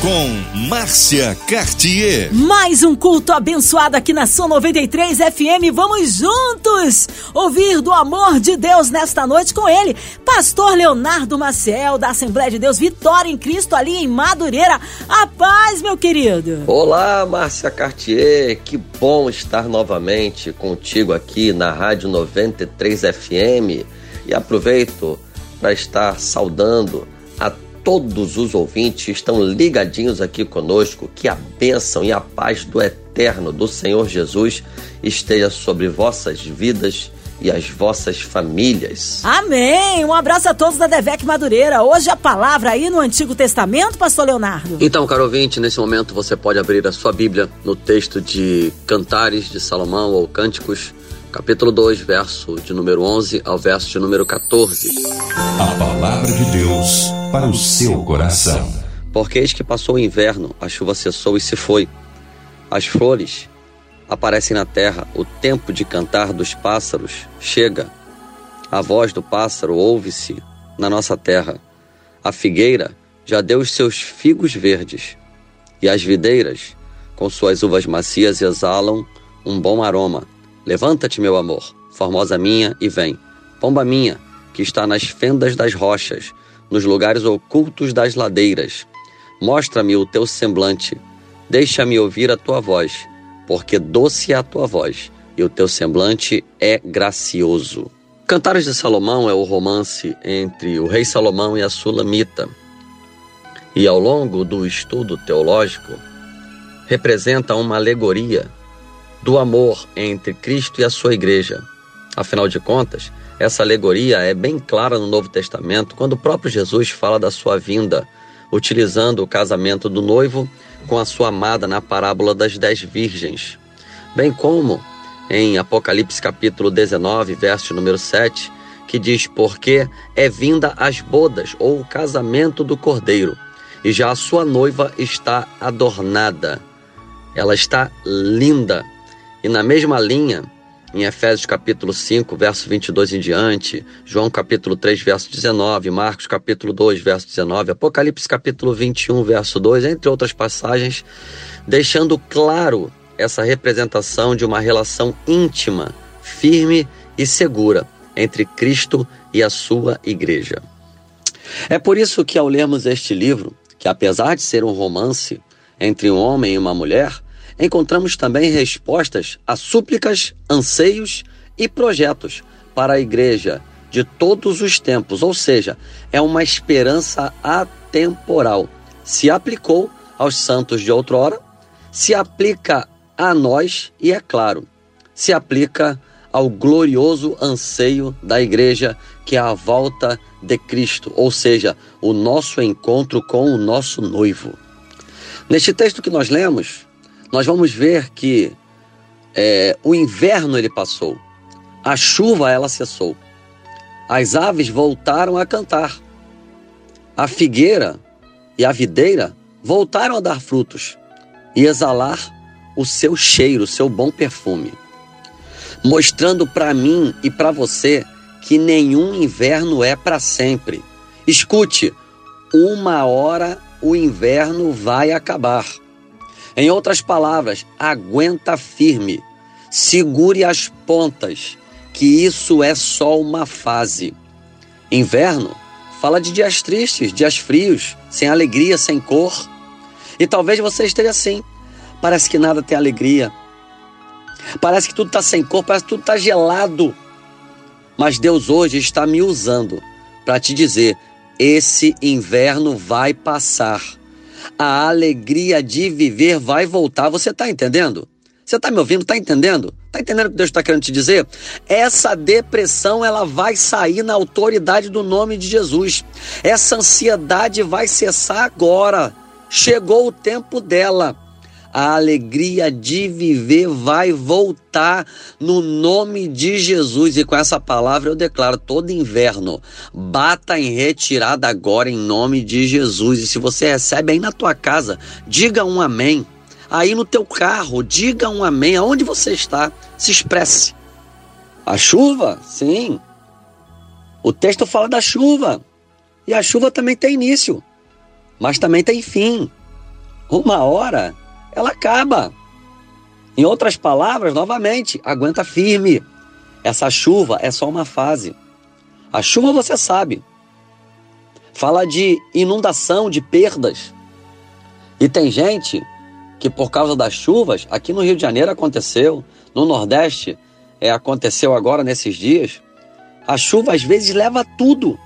com Márcia Cartier. Mais um culto abençoado aqui na Sua 93 FM. Vamos juntos ouvir do amor de Deus nesta noite com ele, Pastor Leonardo Maciel, da Assembleia de Deus Vitória em Cristo, ali em Madureira. A paz, meu querido. Olá, Márcia Cartier. Que bom estar novamente contigo aqui na Rádio 93 FM. E aproveito para estar saudando todos os ouvintes estão ligadinhos aqui conosco. Que a bênção e a paz do eterno do Senhor Jesus esteja sobre vossas vidas e as vossas famílias. Amém! Um abraço a todos da Devec Madureira. Hoje a palavra aí no Antigo Testamento, pastor Leonardo. Então, caro ouvinte, nesse momento você pode abrir a sua Bíblia no texto de Cantares de Salomão ou Cânticos, capítulo 2, verso de número 11 ao verso de número 14. A palavra de Deus para o seu coração. Porque eis que passou o inverno, a chuva cessou e se foi. As flores aparecem na terra, o tempo de cantar dos pássaros chega. A voz do pássaro ouve-se na nossa terra. A figueira já deu os seus figos verdes, e as videiras, com suas uvas macias, exalam um bom aroma. Levanta-te, meu amor, formosa minha, e vem. Pomba minha, que está nas fendas das rochas, nos lugares ocultos das ladeiras. Mostra-me o teu semblante, deixa-me ouvir a tua voz, porque doce é a tua voz e o teu semblante é gracioso. Cantares de Salomão é o romance entre o rei Salomão e a Sulamita. E ao longo do estudo teológico, representa uma alegoria do amor entre Cristo e a sua igreja. Afinal de contas, essa alegoria é bem clara no Novo Testamento, quando o próprio Jesus fala da sua vinda, utilizando o casamento do noivo com a sua amada na parábola das dez virgens, bem como em Apocalipse capítulo 19, verso número 7, que diz: Porque é vinda as bodas, ou o casamento do cordeiro, e já a sua noiva está adornada, ela está linda. E na mesma linha, em Efésios capítulo 5, verso 22 em diante, João capítulo 3, verso 19, Marcos capítulo 2, verso 19, Apocalipse capítulo 21, verso 2, entre outras passagens, deixando claro essa representação de uma relação íntima, firme e segura entre Cristo e a sua igreja. É por isso que ao lermos este livro, que apesar de ser um romance entre um homem e uma mulher, encontramos também respostas a súplicas, anseios e projetos para a igreja de todos os tempos, ou seja, é uma esperança atemporal. Se aplicou aos santos de outrora, se aplica a nós e, é claro, se aplica ao glorioso anseio da igreja, que é a volta de Cristo, ou seja, o nosso encontro com o nosso noivo. Neste texto que nós lemos, nós vamos ver que é, o inverno ele passou, a chuva ela cessou, as aves voltaram a cantar, a figueira e a videira voltaram a dar frutos e exalar o seu cheiro, o seu bom perfume, mostrando para mim e para você que nenhum inverno é para sempre. Escute, uma hora o inverno vai acabar. Em outras palavras, aguenta firme, segure as pontas, que isso é só uma fase. Inverno fala de dias tristes, dias frios, sem alegria, sem cor. E talvez você esteja assim. Parece que nada tem alegria. Parece que tudo está sem cor, parece que tudo está gelado. Mas Deus hoje está me usando para te dizer: esse inverno vai passar a alegria de viver vai voltar. Você está entendendo? Você está me ouvindo? Está entendendo? Está entendendo o que Deus está querendo te dizer? Essa depressão ela vai sair na autoridade do nome de Jesus. Essa ansiedade vai cessar agora. Chegou o tempo dela a alegria de viver vai voltar no nome de Jesus. E com essa palavra eu declaro todo inverno, bata em retirada agora em nome de Jesus. E se você recebe aí na tua casa, diga um amém. aí no teu carro, diga um amém. Aonde você está, se expresse. A chuva? Sim. O texto fala da chuva. E a chuva também tem início, mas também tem fim. Uma hora ela acaba. Em outras palavras, novamente, aguenta firme. Essa chuva é só uma fase. A chuva você sabe. Fala de inundação, de perdas. E tem gente que por causa das chuvas, aqui no Rio de Janeiro aconteceu, no Nordeste é, aconteceu agora nesses dias, a chuva às vezes leva tudo.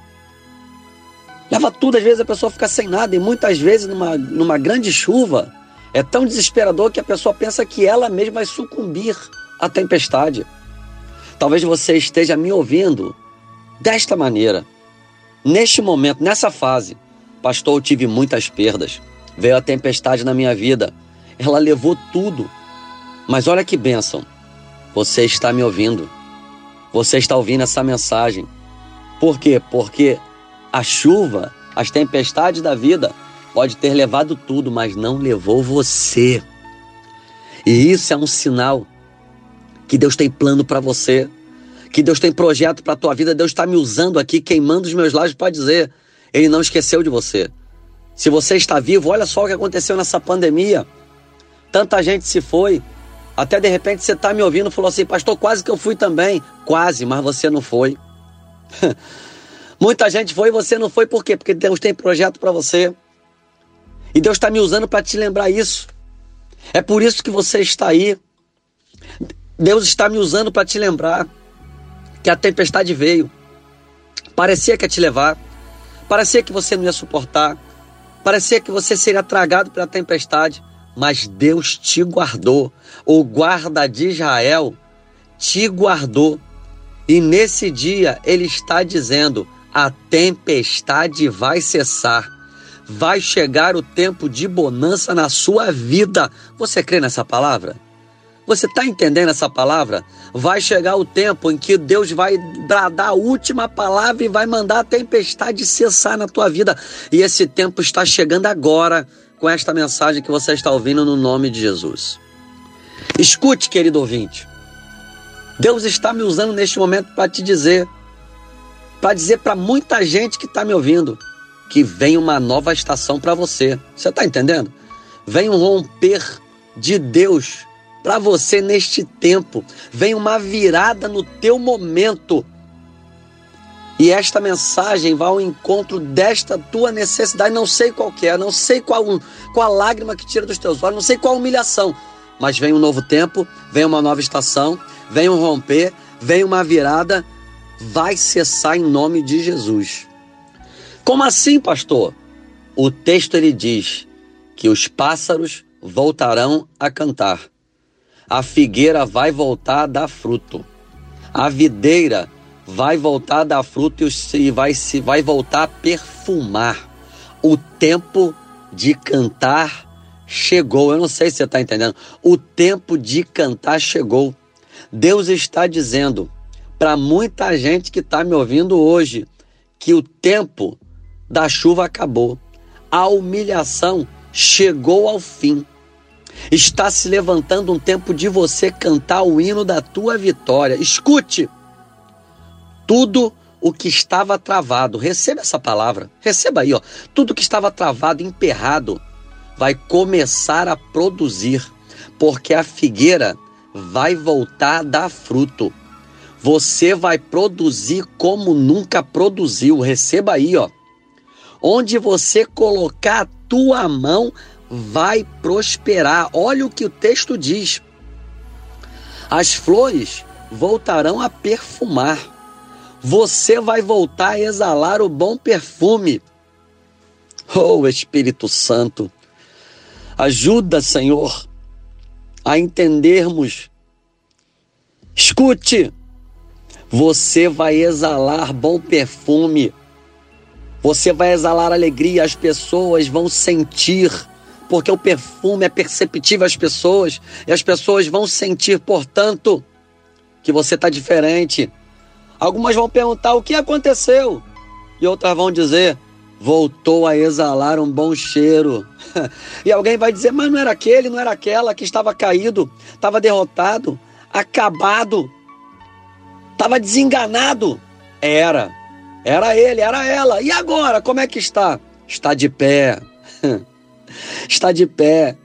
Leva tudo, às vezes a pessoa fica sem nada, e muitas vezes numa, numa grande chuva é tão desesperador que a pessoa pensa que ela mesma vai sucumbir à tempestade. Talvez você esteja me ouvindo desta maneira. Neste momento, nessa fase, pastor, eu tive muitas perdas. Veio a tempestade na minha vida. Ela levou tudo. Mas olha que bênção. Você está me ouvindo. Você está ouvindo essa mensagem. Por quê? Porque a chuva, as tempestades da vida, pode ter levado tudo, mas não levou você. E isso é um sinal que Deus tem plano para você, que Deus tem projeto para a tua vida. Deus está me usando aqui, queimando os meus lábios para dizer: Ele não esqueceu de você. Se você está vivo, olha só o que aconteceu nessa pandemia. Tanta gente se foi. Até de repente você está me ouvindo e falou assim: Pastor, quase que eu fui também. Quase, mas você não foi. Muita gente foi e você não foi, por quê? Porque Deus tem projeto para você. E Deus está me usando para te lembrar isso. É por isso que você está aí. Deus está me usando para te lembrar que a tempestade veio. Parecia que ia te levar. Parecia que você não ia suportar. Parecia que você seria tragado pela tempestade. Mas Deus te guardou. O guarda de Israel te guardou. E nesse dia ele está dizendo: a tempestade vai cessar vai chegar o tempo de bonança na sua vida. Você crê nessa palavra? Você está entendendo essa palavra? Vai chegar o tempo em que Deus vai dar a última palavra e vai mandar a tempestade cessar na tua vida. E esse tempo está chegando agora com esta mensagem que você está ouvindo no nome de Jesus. Escute, querido ouvinte. Deus está me usando neste momento para te dizer, para dizer para muita gente que está me ouvindo que vem uma nova estação para você. Você está entendendo? Vem um romper de Deus para você neste tempo. Vem uma virada no teu momento. E esta mensagem vai ao encontro desta tua necessidade. Não sei qual é, não sei qual, qual lágrima que tira dos teus olhos, não sei qual humilhação. Mas vem um novo tempo, vem uma nova estação, vem um romper, vem uma virada. Vai cessar em nome de Jesus. Como assim, pastor? O texto ele diz que os pássaros voltarão a cantar. A figueira vai voltar a dar fruto. A videira vai voltar a dar fruto e vai, se, vai voltar a perfumar. O tempo de cantar chegou. Eu não sei se você está entendendo. O tempo de cantar chegou. Deus está dizendo para muita gente que está me ouvindo hoje que o tempo da chuva acabou. A humilhação chegou ao fim. Está se levantando um tempo de você cantar o hino da tua vitória. Escute! Tudo o que estava travado, receba essa palavra, receba aí, ó. Tudo que estava travado, emperrado, vai começar a produzir, porque a figueira vai voltar a dar fruto. Você vai produzir como nunca produziu. Receba aí, ó. Onde você colocar a tua mão, vai prosperar. Olha o que o texto diz. As flores voltarão a perfumar. Você vai voltar a exalar o bom perfume. Oh, Espírito Santo, ajuda, Senhor, a entendermos. Escute, você vai exalar bom perfume. Você vai exalar alegria, as pessoas vão sentir, porque o perfume é perceptível às pessoas, e as pessoas vão sentir, portanto, que você está diferente. Algumas vão perguntar o que aconteceu, e outras vão dizer: voltou a exalar um bom cheiro. E alguém vai dizer, mas não era aquele, não era aquela que estava caído, estava derrotado, acabado, estava desenganado. Era, era ele, era ela. E agora, como é que está? Está de pé. Está de pé.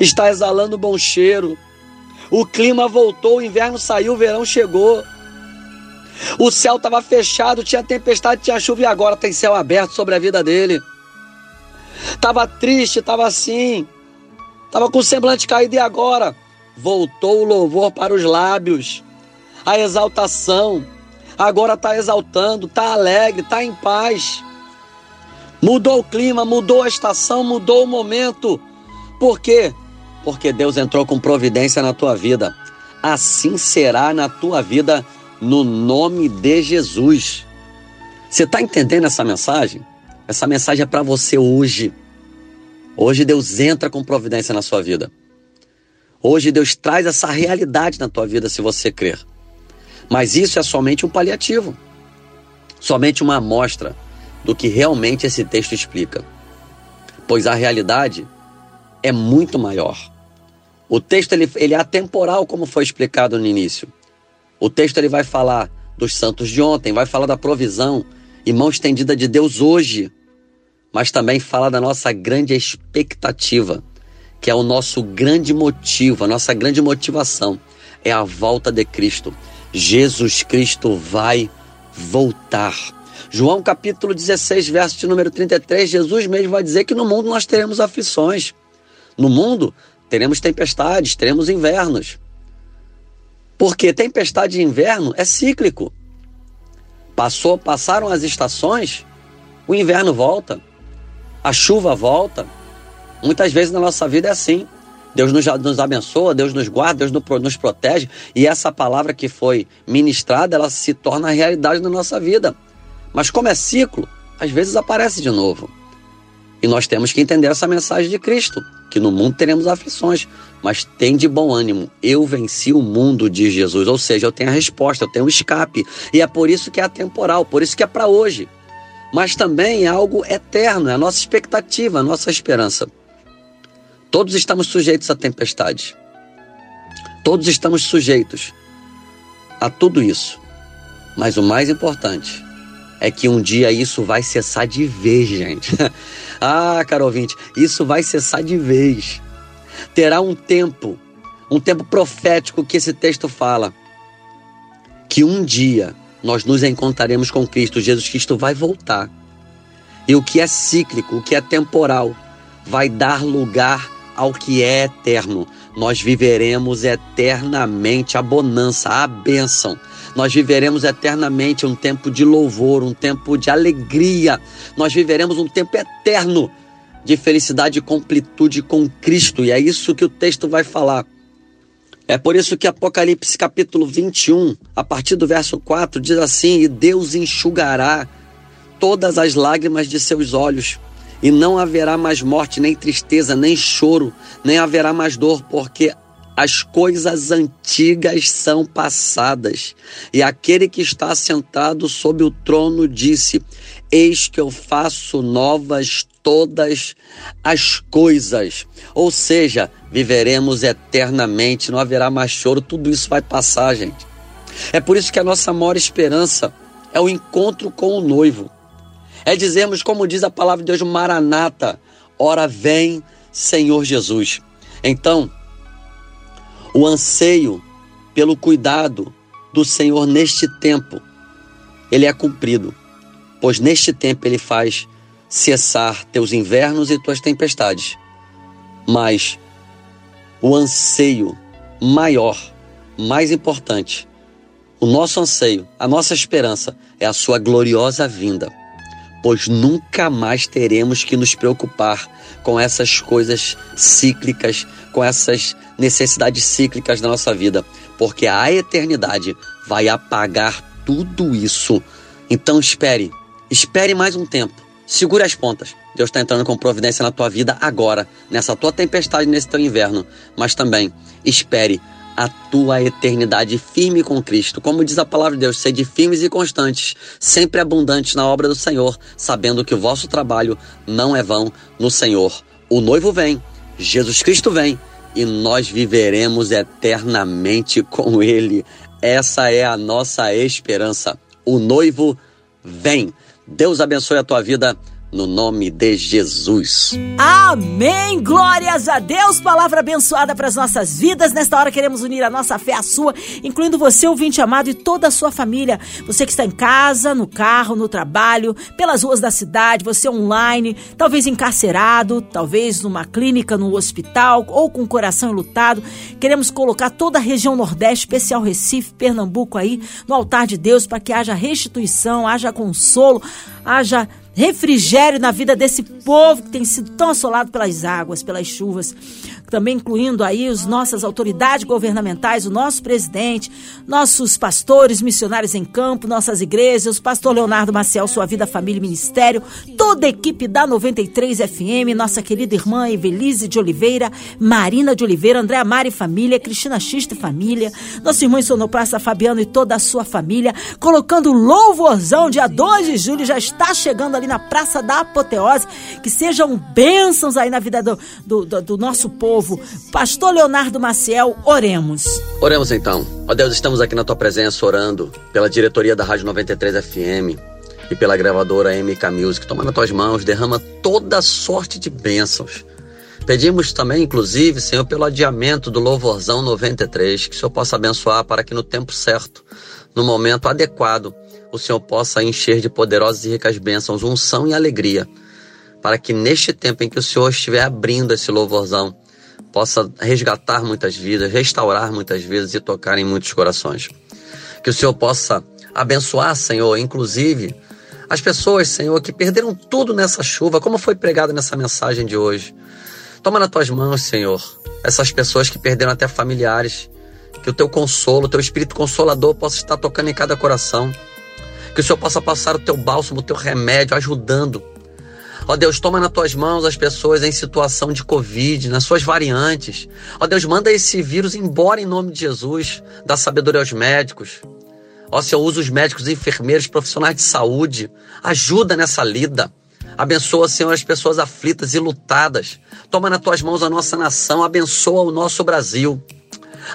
Está exalando bom cheiro. O clima voltou, o inverno saiu, o verão chegou. O céu estava fechado, tinha tempestade, tinha chuva e agora tem céu aberto sobre a vida dele. Tava triste, tava assim. Tava com o semblante caído e agora voltou o louvor para os lábios. A exaltação. Agora está exaltando, está alegre, está em paz. Mudou o clima, mudou a estação, mudou o momento. Por quê? Porque Deus entrou com providência na tua vida. Assim será na tua vida no nome de Jesus. Você está entendendo essa mensagem? Essa mensagem é para você hoje. Hoje Deus entra com providência na sua vida. Hoje Deus traz essa realidade na tua vida se você crer. Mas isso é somente um paliativo. Somente uma amostra do que realmente esse texto explica. Pois a realidade é muito maior. O texto ele, ele é atemporal, como foi explicado no início. O texto ele vai falar dos santos de ontem, vai falar da provisão e mão estendida de Deus hoje, mas também fala da nossa grande expectativa, que é o nosso grande motivo, a nossa grande motivação é a volta de Cristo. Jesus Cristo vai voltar. João capítulo 16, verso de número 33, Jesus mesmo vai dizer que no mundo nós teremos aflições. No mundo teremos tempestades, teremos invernos. Porque tempestade de inverno é cíclico. Passou, passaram as estações, o inverno volta, a chuva volta. Muitas vezes na nossa vida é assim. Deus nos, nos abençoa, Deus nos guarda, Deus nos protege, e essa palavra que foi ministrada, ela se torna realidade na nossa vida. Mas como é ciclo, às vezes aparece de novo. E nós temos que entender essa mensagem de Cristo, que no mundo teremos aflições, mas tem de bom ânimo. Eu venci o mundo, diz Jesus. Ou seja, eu tenho a resposta, eu tenho o escape. E é por isso que é atemporal, por isso que é para hoje. Mas também é algo eterno, é a nossa expectativa, a nossa esperança. Todos estamos sujeitos à tempestade. Todos estamos sujeitos a tudo isso. Mas o mais importante é que um dia isso vai cessar de vez, gente. ah, caro ouvinte, isso vai cessar de vez terá um tempo, um tempo profético que esse texto fala, que um dia nós nos encontraremos com Cristo, Jesus Cristo vai voltar. E o que é cíclico, o que é temporal, vai dar lugar ao que é eterno. Nós viveremos eternamente a bonança, a bênção. Nós viveremos eternamente um tempo de louvor, um tempo de alegria. Nós viveremos um tempo eterno de felicidade e completude com Cristo, e é isso que o texto vai falar. É por isso que Apocalipse capítulo 21, a partir do verso 4, diz assim: E Deus enxugará todas as lágrimas de seus olhos, e não haverá mais morte, nem tristeza, nem choro, nem haverá mais dor, porque as coisas antigas são passadas. E aquele que está sentado sobre o trono disse: Eis que eu faço novas todas as coisas. Ou seja, viveremos eternamente, não haverá mais choro, tudo isso vai passar, gente. É por isso que a nossa maior esperança é o encontro com o noivo. É dizermos, como diz a palavra de Deus, Maranata, ora vem, Senhor Jesus. Então, o anseio pelo cuidado do Senhor neste tempo, ele é cumprido, pois neste tempo ele faz cessar teus invernos e tuas tempestades. Mas o anseio maior, mais importante, o nosso anseio, a nossa esperança é a sua gloriosa vinda, pois nunca mais teremos que nos preocupar com essas coisas cíclicas, com essas necessidades cíclicas da nossa vida, porque a eternidade vai apagar tudo isso. Então espere, espere mais um tempo Segure as pontas. Deus está entrando com providência na tua vida agora, nessa tua tempestade, nesse teu inverno. Mas também espere a tua eternidade firme com Cristo. Como diz a palavra de Deus, sede firmes e constantes, sempre abundantes na obra do Senhor, sabendo que o vosso trabalho não é vão no Senhor. O noivo vem, Jesus Cristo vem e nós viveremos eternamente com Ele. Essa é a nossa esperança. O noivo vem. Deus abençoe a tua vida no nome de Jesus. Amém! Glórias a Deus! Palavra abençoada para as nossas vidas. Nesta hora queremos unir a nossa fé à sua, incluindo você, ouvinte amado, e toda a sua família. Você que está em casa, no carro, no trabalho, pelas ruas da cidade, você online, talvez encarcerado, talvez numa clínica, no hospital ou com o coração enlutado. Queremos colocar toda a região Nordeste, especial Recife, Pernambuco aí, no altar de Deus para que haja restituição, haja consolo, haja refrigério na vida desse povo que tem sido tão assolado pelas águas, pelas chuvas. Também incluindo aí as nossas autoridades governamentais, o nosso presidente, nossos pastores, missionários em campo, nossas igrejas, o pastor Leonardo Maciel, sua vida, família e ministério, toda a equipe da 93 FM, nossa querida irmã Evelise de Oliveira, Marina de Oliveira, Andréa Mari família, Cristina Xista família, nosso irmão Sonopraça Fabiano e toda a sua família, colocando louvorzão, dia 2 de julho, já está chegando ali na Praça da Apoteose, que sejam bênçãos aí na vida do, do, do, do nosso povo. Pastor Leonardo Maciel, oremos. Oremos então. Ó Deus, estamos aqui na tua presença orando pela diretoria da Rádio 93 FM e pela gravadora MK Music. Toma nas tuas mãos, derrama toda sorte de bênçãos. Pedimos também, inclusive, Senhor, pelo adiamento do Louvorzão 93, que o Senhor possa abençoar para que no tempo certo, no momento adequado, o Senhor possa encher de poderosas e ricas bênçãos, unção e alegria, para que neste tempo em que o Senhor estiver abrindo esse louvorzão, possa resgatar muitas vidas, restaurar muitas vidas e tocar em muitos corações. Que o Senhor possa abençoar, Senhor, inclusive as pessoas, Senhor, que perderam tudo nessa chuva, como foi pregado nessa mensagem de hoje. Toma nas tuas mãos, Senhor, essas pessoas que perderam até familiares, que o teu consolo, o teu espírito consolador possa estar tocando em cada coração. Que o Senhor possa passar o teu bálsamo, o teu remédio, ajudando Ó Deus, toma nas tuas mãos as pessoas em situação de Covid, nas suas variantes. Ó Deus, manda esse vírus embora em nome de Jesus. Dá sabedoria aos médicos. Ó Senhor, usa os médicos, enfermeiros, profissionais de saúde. Ajuda nessa lida. Abençoa, Senhor, as pessoas aflitas e lutadas. Toma nas tuas mãos a nossa nação. Abençoa o nosso Brasil.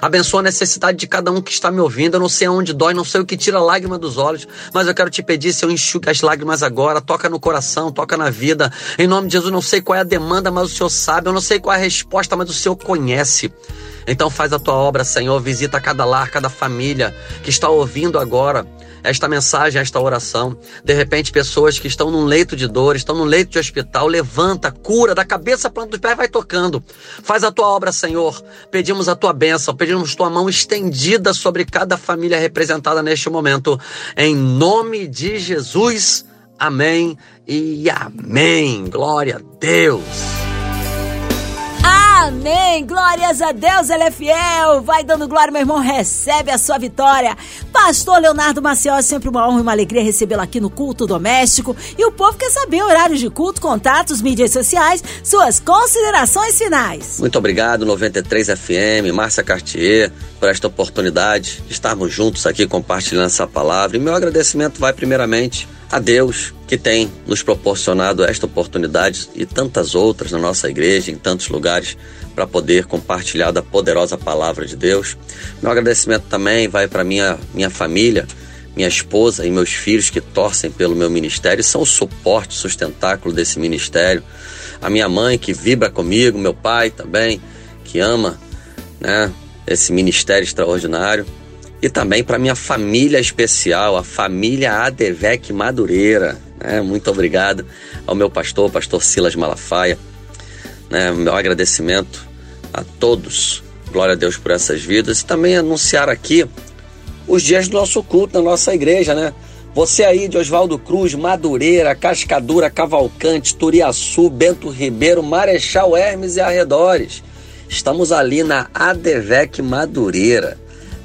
Abençoa a necessidade de cada um que está me ouvindo. Eu não sei aonde dói, não sei o que tira a lágrima dos olhos, mas eu quero te pedir, Senhor, enxuga as lágrimas agora, toca no coração, toca na vida. Em nome de Jesus, não sei qual é a demanda, mas o Senhor sabe. Eu não sei qual é a resposta, mas o Senhor conhece. Então faz a tua obra, Senhor. Visita cada lar, cada família que está ouvindo agora esta mensagem, esta oração. De repente, pessoas que estão num leito de dor, estão num leito de hospital, levanta, cura, da cabeça planta dos pés, vai tocando. Faz a tua obra, Senhor. Pedimos a tua bênção, pedimos tua mão estendida sobre cada família representada neste momento. Em nome de Jesus. Amém e amém. Glória a Deus. Amém! Glórias a Deus, ele é fiel. Vai dando glória, meu irmão, recebe a sua vitória. Pastor Leonardo Maciel, é sempre uma honra e uma alegria recebê-lo aqui no culto doméstico. E o povo quer saber horários de culto, contatos, mídias sociais, suas considerações finais. Muito obrigado, 93 FM, Márcia Cartier, por esta oportunidade de estarmos juntos aqui compartilhando essa palavra. E meu agradecimento vai primeiramente a Deus que tem nos proporcionado esta oportunidade e tantas outras na nossa igreja, em tantos lugares, para poder compartilhar da poderosa palavra de Deus. Meu agradecimento também vai para minha minha família, minha esposa e meus filhos que torcem pelo meu ministério, são o suporte, sustentáculo desse ministério. A minha mãe que vibra comigo, meu pai também, que ama, né, esse ministério extraordinário e também para minha família especial, a família Adevec Madureira. Né? Muito obrigado ao meu pastor, pastor Silas Malafaia. Né? Meu agradecimento a todos. Glória a Deus por essas vidas. E também anunciar aqui os dias do nosso culto na nossa igreja, né? Você aí de Oswaldo Cruz, Madureira, Cascadura, Cavalcante, Turiaçu, Bento Ribeiro, Marechal Hermes e arredores. Estamos ali na Adevec Madureira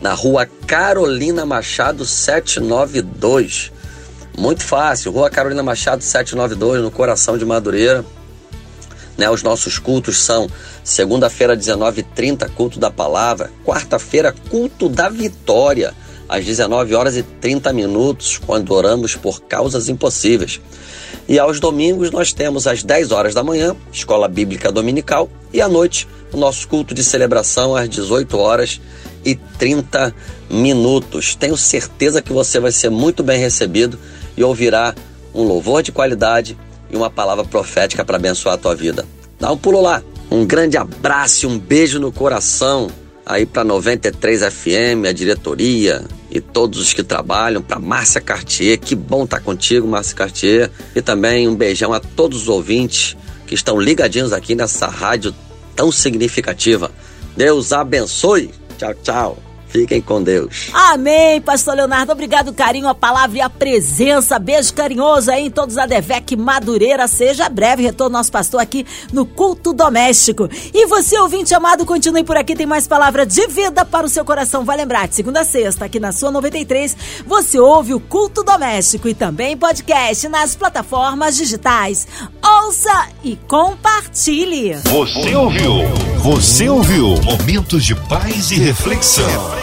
na rua Carolina Machado 792. Muito fácil, rua Carolina Machado 792, no coração de Madureira. Né? Os nossos cultos são segunda-feira, 19h30, culto da palavra, quarta-feira, culto da vitória, às 19 horas e 30 minutos, quando oramos por causas impossíveis. E aos domingos nós temos às 10 horas da manhã, escola bíblica dominical, e à noite, o nosso culto de celebração às 18 horas e 30 minutos. Tenho certeza que você vai ser muito bem recebido e ouvirá um louvor de qualidade e uma palavra profética para abençoar a tua vida. Dá um pulo lá. Um grande abraço e um beijo no coração aí para 93 FM, a diretoria e todos os que trabalham, para Márcia Cartier. Que bom estar tá contigo, Márcia Cartier. E também um beijão a todos os ouvintes que estão ligadinhos aqui nessa rádio tão significativa. Deus abençoe. Tchau, tchau. Fiquem com Deus. Amém, pastor Leonardo. Obrigado, carinho, a palavra e a presença. Beijo carinhoso aí em todos a Devec Madureira. Seja breve retorno nosso pastor aqui no culto doméstico. E você, ouvinte amado, continue por aqui. Tem mais palavra de vida para o seu coração. Vai lembrar, de segunda a sexta, aqui na sua 93, você ouve o culto doméstico e também podcast nas plataformas digitais. Ouça e compartilhe. Você ouviu? Você ouviu? Momentos de paz e reflexão.